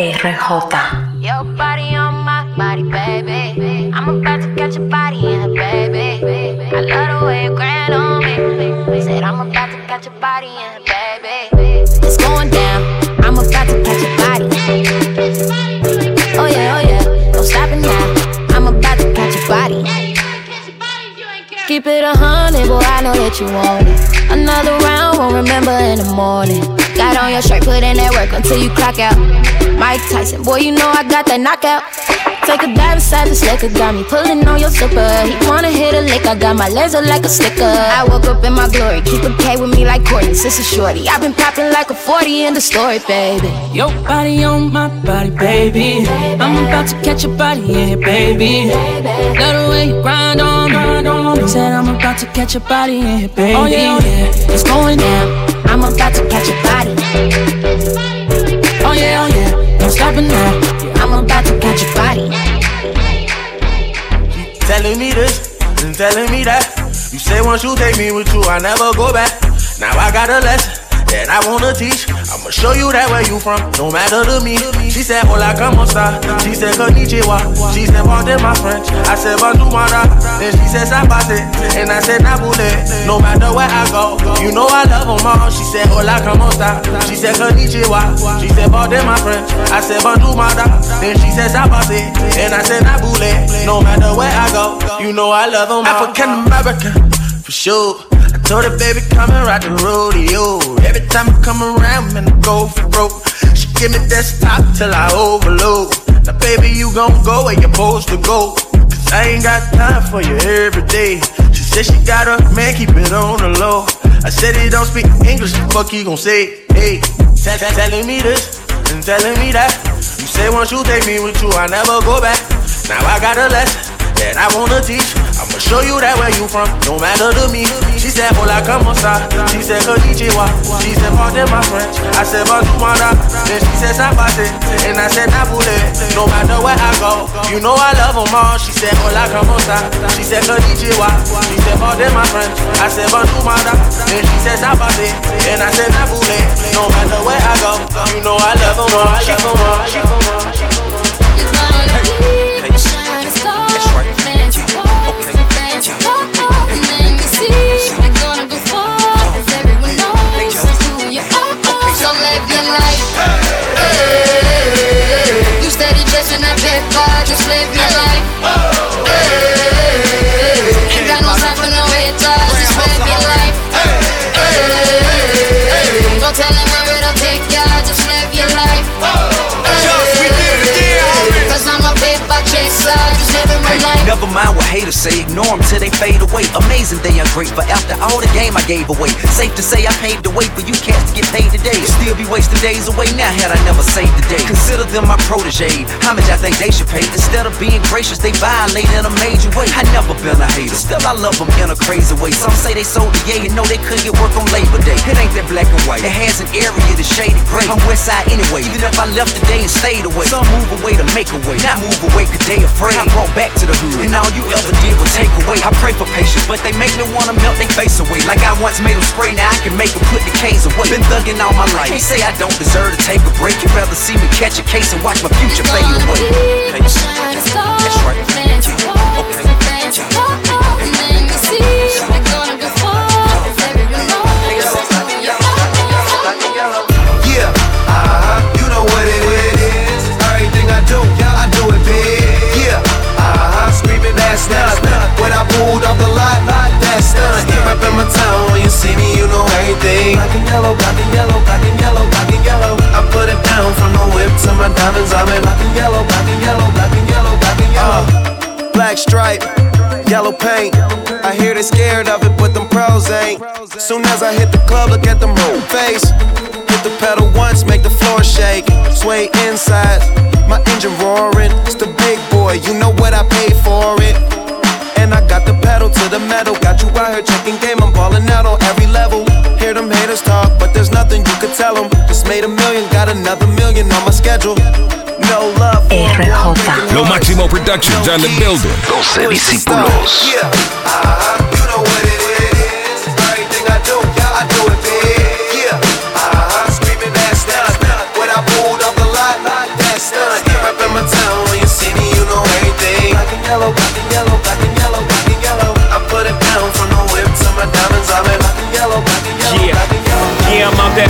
RJ. Your body on my body, baby. I'm about to catch your body in it, baby. I love the way you grind on me. Said I'm about to catch your body in it, baby. It's going down. I'm about to catch your body. Oh yeah, oh yeah. Don't stop it now. I'm about to catch your body. Keep it a hundred, boy. I know that you want it. Another round, won't remember in the morning. Got on your shirt, put in that work until you clock out. Mike Tyson, boy, you know I got that knockout. Take a dive inside this liquor, got me pulling on your slipper. He wanna hit a lick, I got my laser like a sticker. I woke up in my glory, keep a K with me like Courtney, sister shorty. i been popping like a 40 in the story, baby. Your body on my body, baby. I'm about to catch your body, yeah, baby. Love the way you grind on, grind on. Said I'm about to catch your body, yeah, baby. Oh yeah, oh yeah, it's going down. I'm about to catch your body. Oh yeah, oh yeah, don't stop it now. I'm about to catch your body. Telling me this and telling me that. You say once you take me with you, I never go back. Now I got a lesson that I wanna teach. I'ma show you that where you from, no matter to me. She said, Hola, como esta? She said, Konnichiwa. She said, Pardon my French. I said, Bonjour, mara. Then she said, Sabate. And I said, Nabule. No matter where I go, you know I love them all. She said, Hola, como esta? She said, Konnichiwa. She said, Pardon my French. I said, Bonjour, mara. Then she said, Sabate. And I said, Nabule. No matter where I go, you know I love them all. African American, for sure. I told her, baby, come and ride the rodeo. Every time I come around, man, I go for broke. She give me desktop till I overload. Now, baby, you gon' go where you're supposed to go. Cause I ain't got time for you every day. She said she got a man, keep it on the low. I said he don't speak English, fuck he gon' say? Hey, tell, tell, telling me this and telling me that. You say once you take me with you, I never go back. Now I got a lesson that I wanna teach. Show you that where you from, no matter to me. She said, Hola, como esta? She said, Konnichiwa. She said, Pardon my French. I said, Bonjour. Then she said, Sabate. And I said, Nabule. No matter where I go, you know I love them all. She said, Hola, como esta? She said, Konnichiwa. She said, Pardon my French. I said, Bonjour. Then she said, Sabate. And I said, Nabule. No matter where I go, you know I love them all. She come on, she come on, she come on. Haters say, ignore them till they fade away. Amazing they ungrateful after all the game I gave away. Safe to say I paved the way for you cats to get paid today. Still be wasting days away now had I never saved the day. Consider them my protege. How much I think they should pay? Instead of being gracious, they violate in a major way. I never been a hater, still I love them in a crazy way. Some say they sold the yeah, you know they couldn't get work on Labor Day. It ain't that black and white, it has an area that's shaded gray. I'm west side anyway, even if I left today and stayed away. Some move away to make a way, not move away cause they afraid. I but they make me wanna melt their face away. Like I once made them spray, now I can make them put the K's away. Been thugging all my life, can't say I don't deserve to take a break. You'd rather see me catch a case and watch my future fade away. Hey, that's right. Town, when you see me, you know everything. Black and yellow, black and yellow, black and yellow, black and yellow. I put it down from the whip to my diamonds. I'm in black and yellow, black and yellow, black and yellow, black and yellow. Uh, black stripe, yellow paint. I hear they scared of it, but them pros ain't. Soon as I hit the club, look at them whole face. Hit the pedal once, make the floor shake. Sway inside, my engine roaring. It's the big boy, you know what I paid for it. And I got the pedal to the metal. Got you out here checking game, I'm balling out on every level. Hear them haters talk, but there's nothing you could tell them. Just made a million, got another million on my schedule. No love for RJ. Lo Máximo Productions on the building. 12 discípulos. Yeah, uh-huh, you know what it is. Everything I do, I do it big. Yeah, uh-huh, screaming that's nothing. When I pulled up the lot, that's stunt. Step up in my town when you see me, you know everything. Black and yellow, Yeah, I'm out at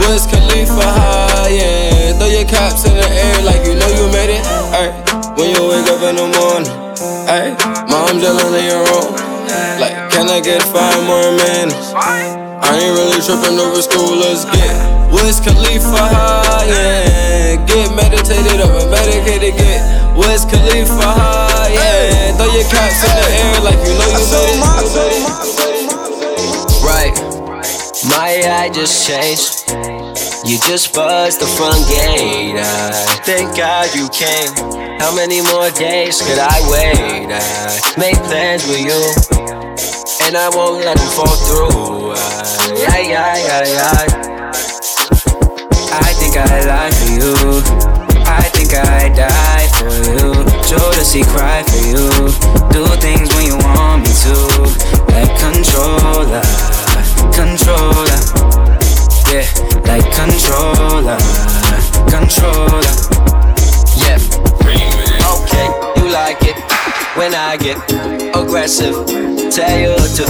Wiz Khalifa high, yeah. Throw your caps in the air like you know you made it. Ay, when you wake up in the morning, ay, mom chillin' in your room. Like, can I get five more minutes? I ain't really tripping over school, let's get Wiz Khalifa high, yeah. Get meditated and medicated, get Wiz Khalifa high, yeah. Throw your caps in the air like you know you made it. My eye just changed. You just buzzed the front gate. Thank God you came. How many more days could I wait? I made plans with you, and I won't let them fall through. I, I, I, I, I think I lie for you. I think I die for you. Jodeci cry for you. Do things when you want me to. Like controller, controller. Yeah, like controller, controller. Yeah. Okay, you like it when I get aggressive. Tell you to,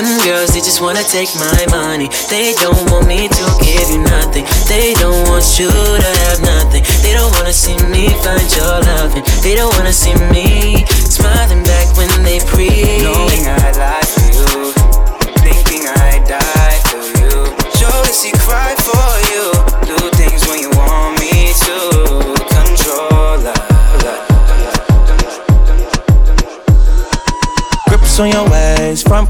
Them girls, they just wanna take my money. They don't want me to give you nothing. They don't want you to have nothing. They don't wanna see me find your loving. They don't wanna see me smiling back when they pre. Knowing I lie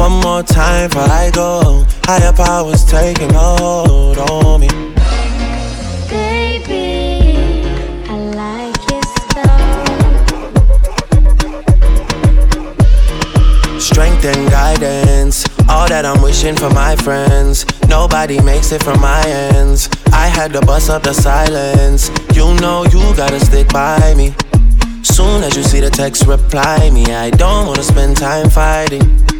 One more time before I go. Higher powers taking a hold on me. Baby, I like your style. Strength and guidance. All that I'm wishing for my friends. Nobody makes it from my ends. I had to bust up the silence. You know you gotta stick by me. Soon as you see the text, reply me. I don't wanna spend time fighting.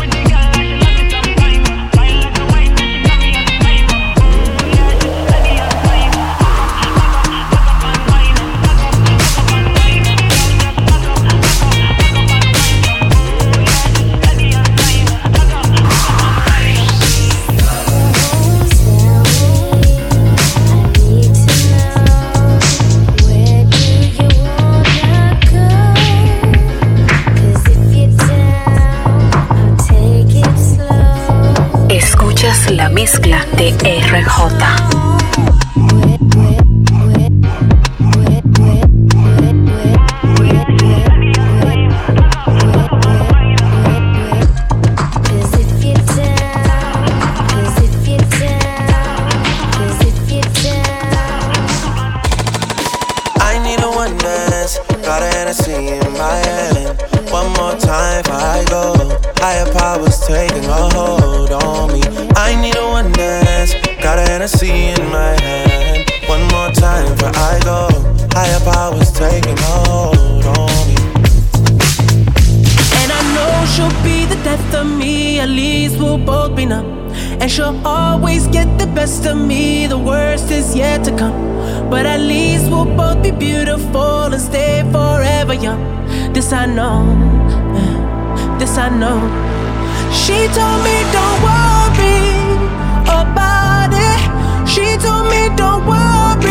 fantasy in my head. One more time before I go. Higher powers taking a hold on me. I need a one dance. Got a Hennessy in my hand. One more time before I go. Higher powers taking a hold on me. And I know she'll be the death of me. At least we'll both be numb. And she'll always get the best of me. The worst is yet to come. But at least we'll both be beautiful and stay up. This I know. Eh, this I know. She told me don't worry about it. She told me don't worry.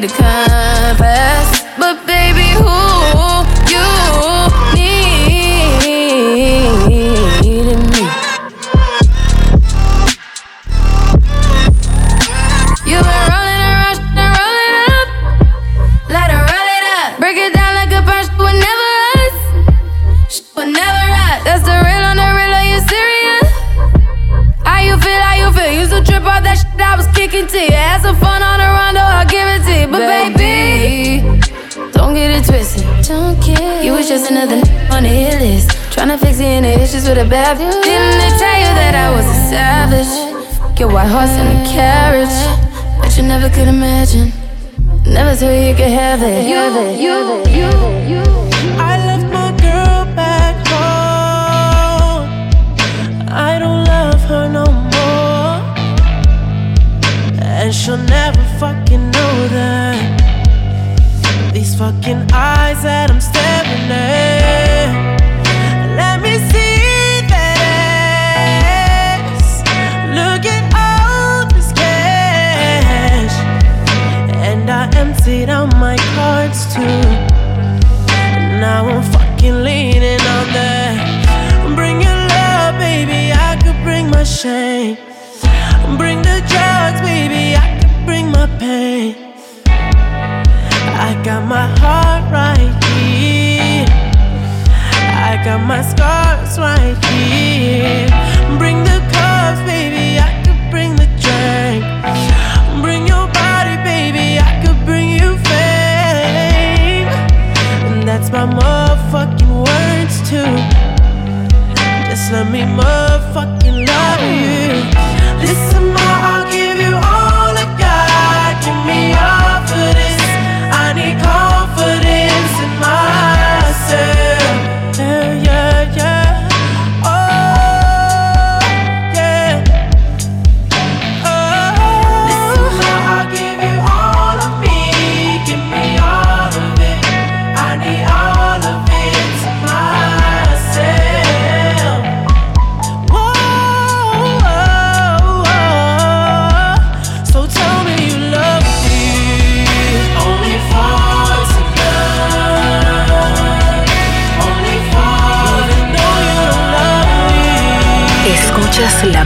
the bad Didn't they tell you that I was a savage? Get white horse in a carriage. But you never could imagine. Never thought you could have it. You, you, you, you. I left my girl back home. I don't love her no more. And she'll never fucking know that. These fucking eyes that I'm staring at. Now I'm fucking leaning on that. Bring your love, baby, I could bring my shame. Bring the drugs, baby, I could bring my pain. I got my heart right here. I got my scars right here. Bring the cups, baby, my motherfucking words too. Just let me motherfucking love you. Listen,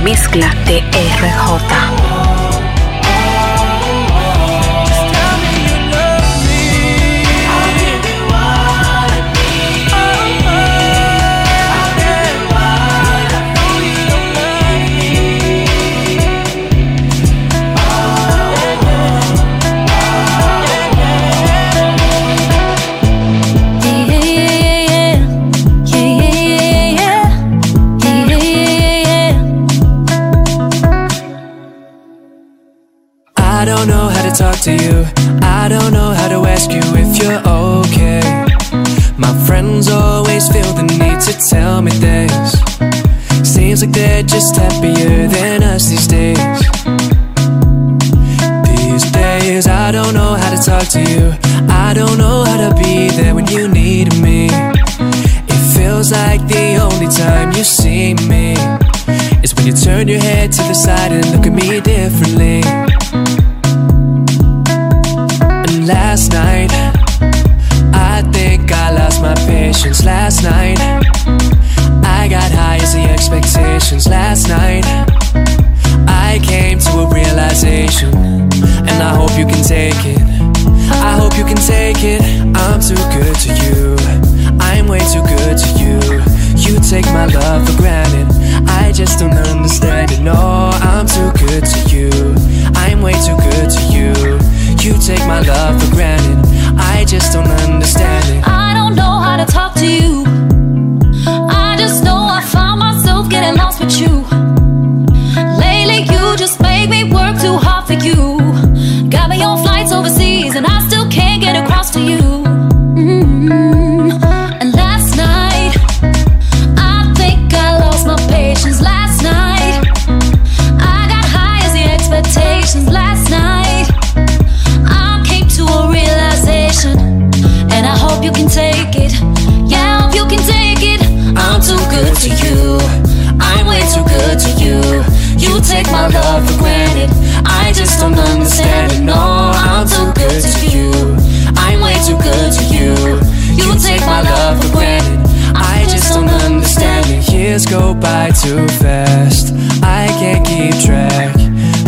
mezcla de RJ. Talk to you. I don't know how to ask you if you're okay. My friends always feel the need to tell me things. Seems like they're just happier than us these days. These days, I don't know how to talk to you. I don't know how to be there when you need me. It feels like the only time you see me is when you turn your head to the side and look at me differently take my love for granted. I just don't understand it. No, I'm too good to you. I'm way too good to you. You take my love for granted. I just don't understand it. Years go by too fast. I can't keep track.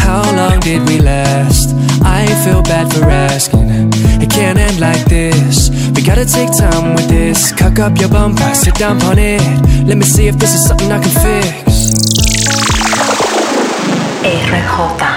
How long did we last? I feel bad for asking. It can't end like this. We gotta take time with this. Cock up your bumper, sit down on it. Let me see if this is something I can fix. RJ.